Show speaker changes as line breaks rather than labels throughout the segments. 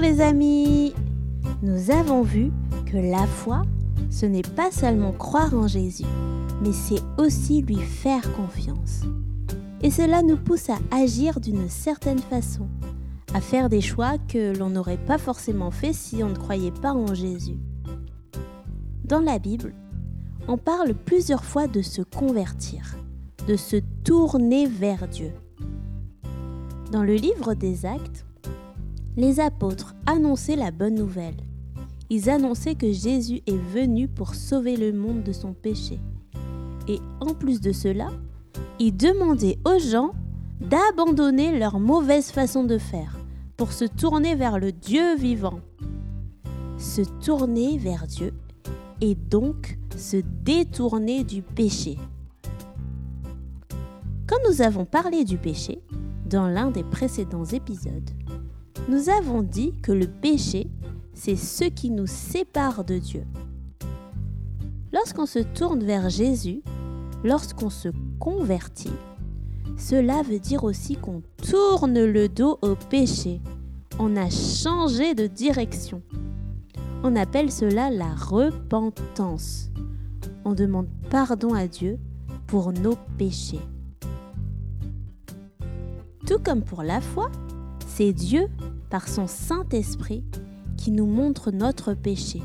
les amis Nous avons vu que la foi, ce n'est pas seulement croire en Jésus, mais c'est aussi lui faire confiance. Et cela nous pousse à agir d'une certaine façon, à faire des choix que l'on n'aurait pas forcément fait si on ne croyait pas en Jésus. Dans la Bible, on parle plusieurs fois de se convertir, de se tourner vers Dieu. Dans le livre des actes, les apôtres annonçaient la bonne nouvelle. Ils annonçaient que Jésus est venu pour sauver le monde de son péché. Et en plus de cela, ils demandaient aux gens d'abandonner leur mauvaise façon de faire pour se tourner vers le Dieu vivant. Se tourner vers Dieu et donc se détourner du péché. Quand nous avons parlé du péché, dans l'un des précédents épisodes, nous avons dit que le péché, c'est ce qui nous sépare de Dieu. Lorsqu'on se tourne vers Jésus, lorsqu'on se convertit, cela veut dire aussi qu'on tourne le dos au péché. On a changé de direction. On appelle cela la repentance. On demande pardon à Dieu pour nos péchés. Tout comme pour la foi, c'est Dieu, par son Saint-Esprit, qui nous montre notre péché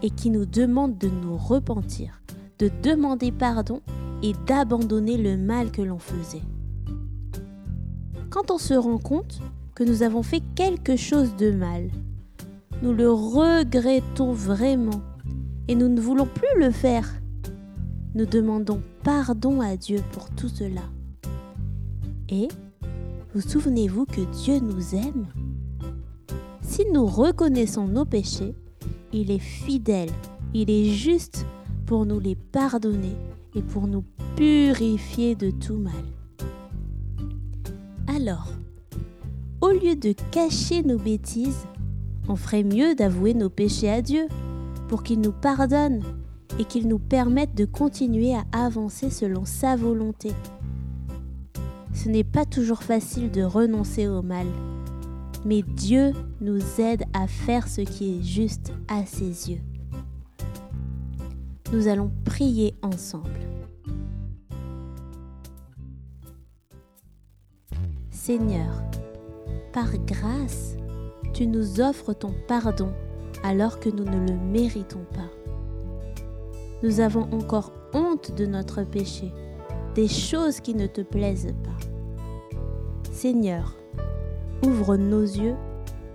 et qui nous demande de nous repentir, de demander pardon et d'abandonner le mal que l'on faisait. Quand on se rend compte que nous avons fait quelque chose de mal, nous le regrettons vraiment et nous ne voulons plus le faire. Nous demandons pardon à Dieu pour tout cela. Et vous souvenez-vous que Dieu nous aime? Si nous reconnaissons nos péchés, il est fidèle, il est juste pour nous les pardonner et pour nous purifier de tout mal. Alors, au lieu de cacher nos bêtises, on ferait mieux d'avouer nos péchés à Dieu pour qu'il nous pardonne et qu'il nous permette de continuer à avancer selon sa volonté. Ce n'est pas toujours facile de renoncer au mal, mais Dieu nous aide à faire ce qui est juste à ses yeux. Nous allons prier ensemble. Seigneur, par grâce, tu nous offres ton pardon alors que nous ne le méritons pas. Nous avons encore honte de notre péché, des choses qui ne te plaisent pas. Seigneur, ouvre nos yeux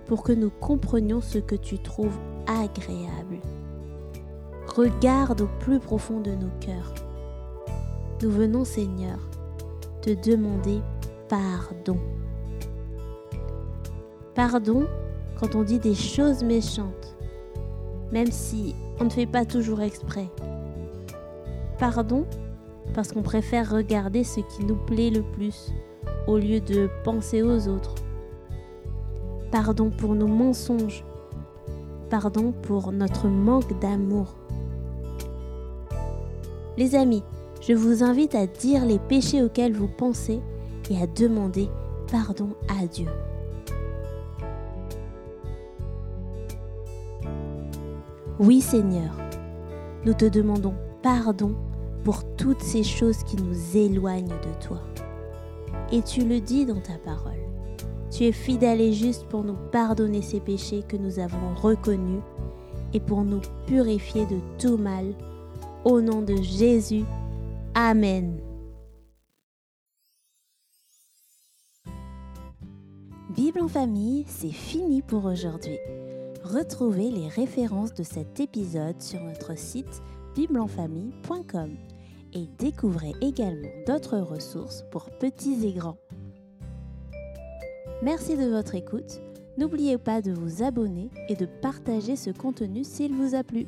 pour que nous comprenions ce que tu trouves agréable. Regarde au plus profond de nos cœurs. Nous venons, Seigneur, te demander pardon. Pardon quand on dit des choses méchantes, même si on ne fait pas toujours exprès. Pardon parce qu'on préfère regarder ce qui nous plaît le plus au lieu de penser aux autres. Pardon pour nos mensonges. Pardon pour notre manque d'amour. Les amis, je vous invite à dire les péchés auxquels vous pensez et à demander pardon à Dieu. Oui Seigneur, nous te demandons pardon pour toutes ces choses qui nous éloignent de toi. Et tu le dis dans ta parole. Tu es fidèle et juste pour nous pardonner ces péchés que nous avons reconnus et pour nous purifier de tout mal. Au nom de Jésus. Amen. Bible en famille, c'est fini pour aujourd'hui. Retrouvez les références de cet épisode sur notre site bibleenfamille.com et découvrez également d'autres ressources pour petits et grands. Merci de votre écoute. N'oubliez pas de vous abonner et de partager ce contenu s'il vous a plu.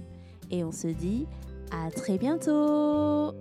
Et on se dit à très bientôt